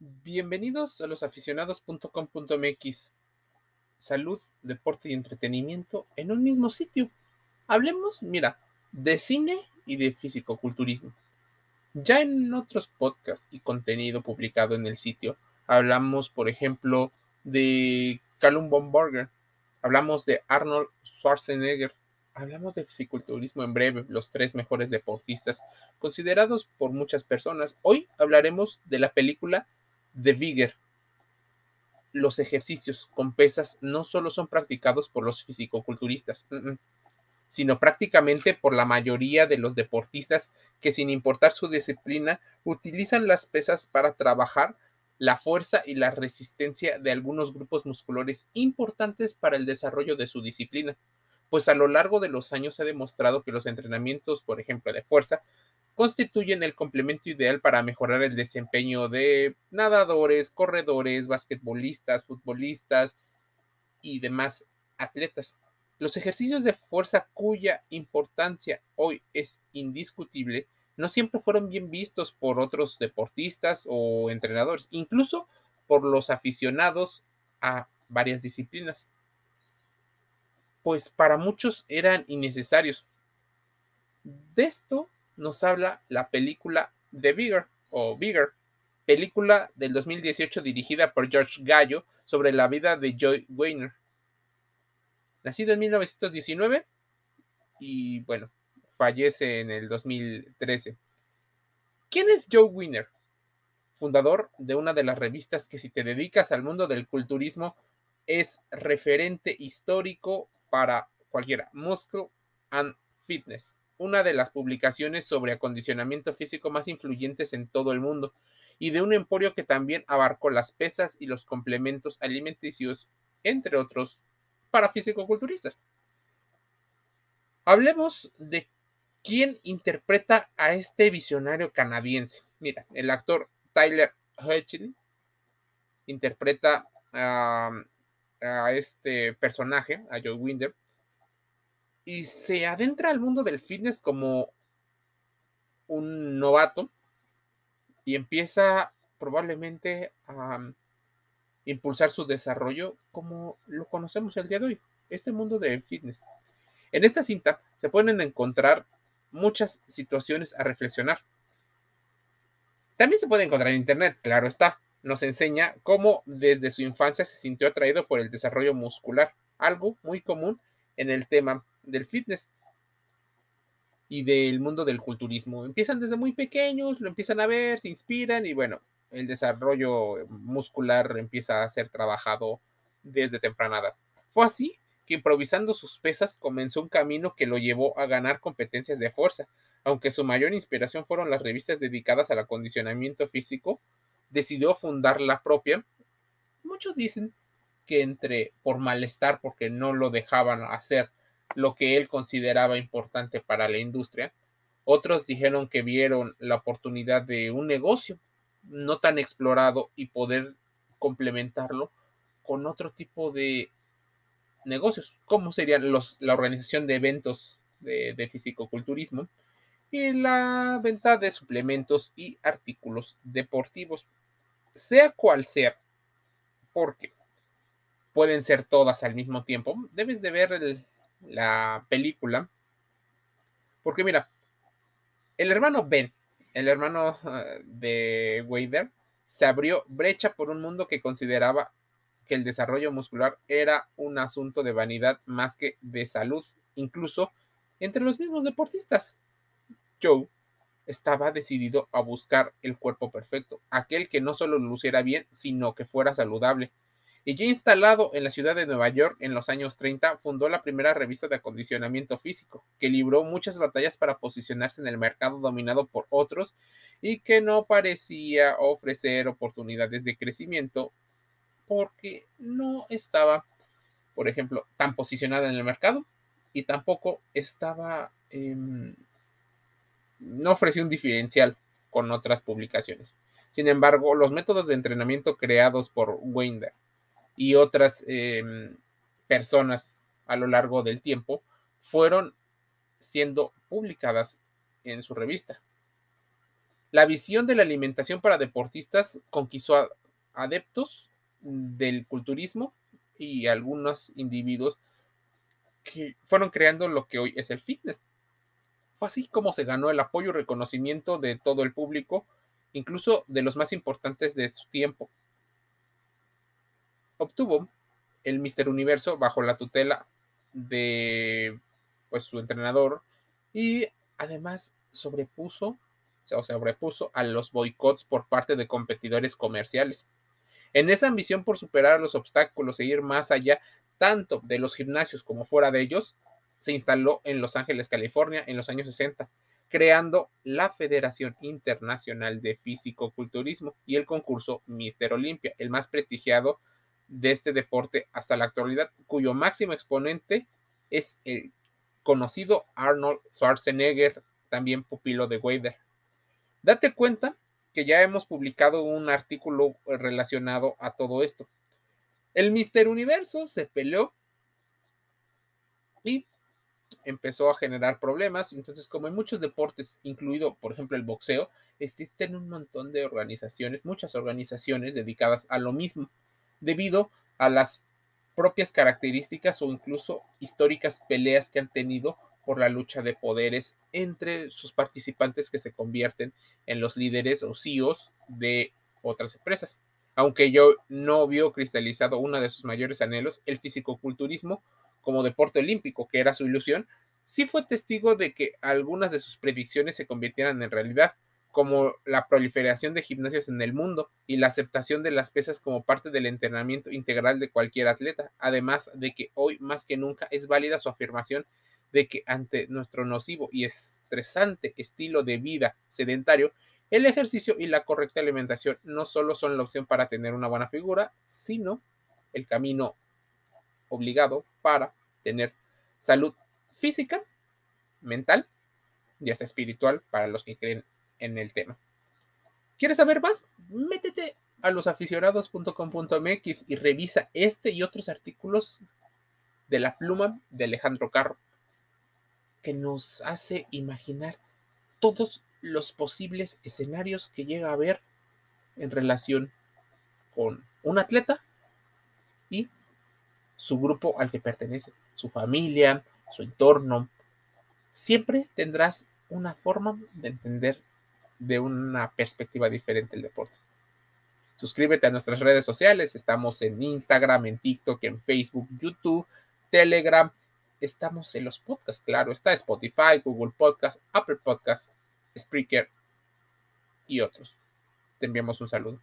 Bienvenidos a los aficionados.com.mx. Salud, deporte y entretenimiento en un mismo sitio. Hablemos, mira, de cine y de fisicoculturismo. Ya en otros podcasts y contenido publicado en el sitio, hablamos, por ejemplo, de Callum Bomberger, hablamos de Arnold Schwarzenegger, hablamos de fisiculturismo en breve, los tres mejores deportistas considerados por muchas personas. Hoy hablaremos de la película de Vigor. Los ejercicios con pesas no solo son practicados por los fisicoculturistas, sino prácticamente por la mayoría de los deportistas que sin importar su disciplina utilizan las pesas para trabajar la fuerza y la resistencia de algunos grupos musculares importantes para el desarrollo de su disciplina. Pues a lo largo de los años se ha demostrado que los entrenamientos, por ejemplo, de fuerza, constituyen el complemento ideal para mejorar el desempeño de nadadores, corredores, basquetbolistas, futbolistas y demás atletas. Los ejercicios de fuerza cuya importancia hoy es indiscutible no siempre fueron bien vistos por otros deportistas o entrenadores, incluso por los aficionados a varias disciplinas, pues para muchos eran innecesarios. De esto nos habla la película The Bigger o Bigger, película del 2018 dirigida por George Gallo sobre la vida de Joy Weiner. Nacido en 1919 y bueno, fallece en el 2013. ¿Quién es Joe Weiner? Fundador de una de las revistas que si te dedicas al mundo del culturismo es referente histórico para cualquiera, Muscle and Fitness una de las publicaciones sobre acondicionamiento físico más influyentes en todo el mundo, y de un emporio que también abarcó las pesas y los complementos alimenticios, entre otros, para fisicoculturistas. Hablemos de quién interpreta a este visionario canadiense. Mira, el actor Tyler Hoechlin interpreta a, a este personaje, a Joe Winder, y se adentra al mundo del fitness como un novato y empieza probablemente a mm, impulsar su desarrollo como lo conocemos el día de hoy, este mundo del fitness. En esta cinta se pueden encontrar muchas situaciones a reflexionar. También se puede encontrar en Internet, claro está. Nos enseña cómo desde su infancia se sintió atraído por el desarrollo muscular, algo muy común en el tema del fitness y del mundo del culturismo. Empiezan desde muy pequeños, lo empiezan a ver, se inspiran y bueno, el desarrollo muscular empieza a ser trabajado desde temprana edad. Fue así que improvisando sus pesas comenzó un camino que lo llevó a ganar competencias de fuerza. Aunque su mayor inspiración fueron las revistas dedicadas al acondicionamiento físico, decidió fundar la propia. Muchos dicen que entre por malestar porque no lo dejaban hacer lo que él consideraba importante para la industria. Otros dijeron que vieron la oportunidad de un negocio no tan explorado y poder complementarlo con otro tipo de negocios, como serían los, la organización de eventos de, de fisicoculturismo y la venta de suplementos y artículos deportivos, sea cual sea, porque pueden ser todas al mismo tiempo, debes de ver el, la película. Porque mira, el hermano Ben, el hermano eh, de Wader, se abrió brecha por un mundo que consideraba que el desarrollo muscular era un asunto de vanidad más que de salud, incluso entre los mismos deportistas. Joe estaba decidido a buscar el cuerpo perfecto, aquel que no solo luciera bien, sino que fuera saludable y ya instalado en la ciudad de Nueva York en los años 30, fundó la primera revista de acondicionamiento físico, que libró muchas batallas para posicionarse en el mercado dominado por otros y que no parecía ofrecer oportunidades de crecimiento porque no estaba, por ejemplo, tan posicionada en el mercado y tampoco estaba, no ofrecía un diferencial con otras publicaciones. Sin embargo, los métodos de entrenamiento creados por Winder y otras em, personas a lo largo del tiempo fueron siendo publicadas en su revista. La visión de la alimentación para deportistas conquistó adeptos del culturismo y algunos individuos que fueron creando lo que hoy es el fitness. Fue así como se ganó el apoyo y reconocimiento de todo el público, incluso de los más importantes de su tiempo. Obtuvo el Mister Universo bajo la tutela de pues, su entrenador y además sobrepuso, o sobrepuso a los boicots por parte de competidores comerciales. En esa ambición por superar los obstáculos e ir más allá, tanto de los gimnasios como fuera de ellos, se instaló en Los Ángeles, California, en los años 60, creando la Federación Internacional de Físico-Culturismo y el concurso Mister Olympia, el más prestigiado de este deporte hasta la actualidad, cuyo máximo exponente es el conocido Arnold Schwarzenegger, también pupilo de Wader. Date cuenta que ya hemos publicado un artículo relacionado a todo esto. El Mister Universo se peleó y empezó a generar problemas. Entonces, como en muchos deportes, incluido, por ejemplo, el boxeo, existen un montón de organizaciones, muchas organizaciones dedicadas a lo mismo, debido a las propias características o incluso históricas peleas que han tenido por la lucha de poderes entre sus participantes que se convierten en los líderes o CEOs de otras empresas. Aunque yo no vio cristalizado uno de sus mayores anhelos, el fisicoculturismo como deporte olímpico, que era su ilusión, sí fue testigo de que algunas de sus predicciones se convirtieran en realidad como la proliferación de gimnasios en el mundo y la aceptación de las pesas como parte del entrenamiento integral de cualquier atleta, además de que hoy más que nunca es válida su afirmación de que ante nuestro nocivo y estresante estilo de vida sedentario, el ejercicio y la correcta alimentación no solo son la opción para tener una buena figura, sino el camino obligado para tener salud física, mental y hasta espiritual para los que creen en el tema. ¿Quieres saber más? Métete a losaficionados.com.mx y revisa este y otros artículos de la pluma de Alejandro Carro, que nos hace imaginar todos los posibles escenarios que llega a haber en relación con un atleta y su grupo al que pertenece, su familia, su entorno. Siempre tendrás una forma de entender de una perspectiva diferente el deporte. Suscríbete a nuestras redes sociales. Estamos en Instagram, en TikTok, en Facebook, YouTube, Telegram. Estamos en los podcasts, claro. Está Spotify, Google Podcast, Apple Podcast, Spreaker y otros. Te enviamos un saludo.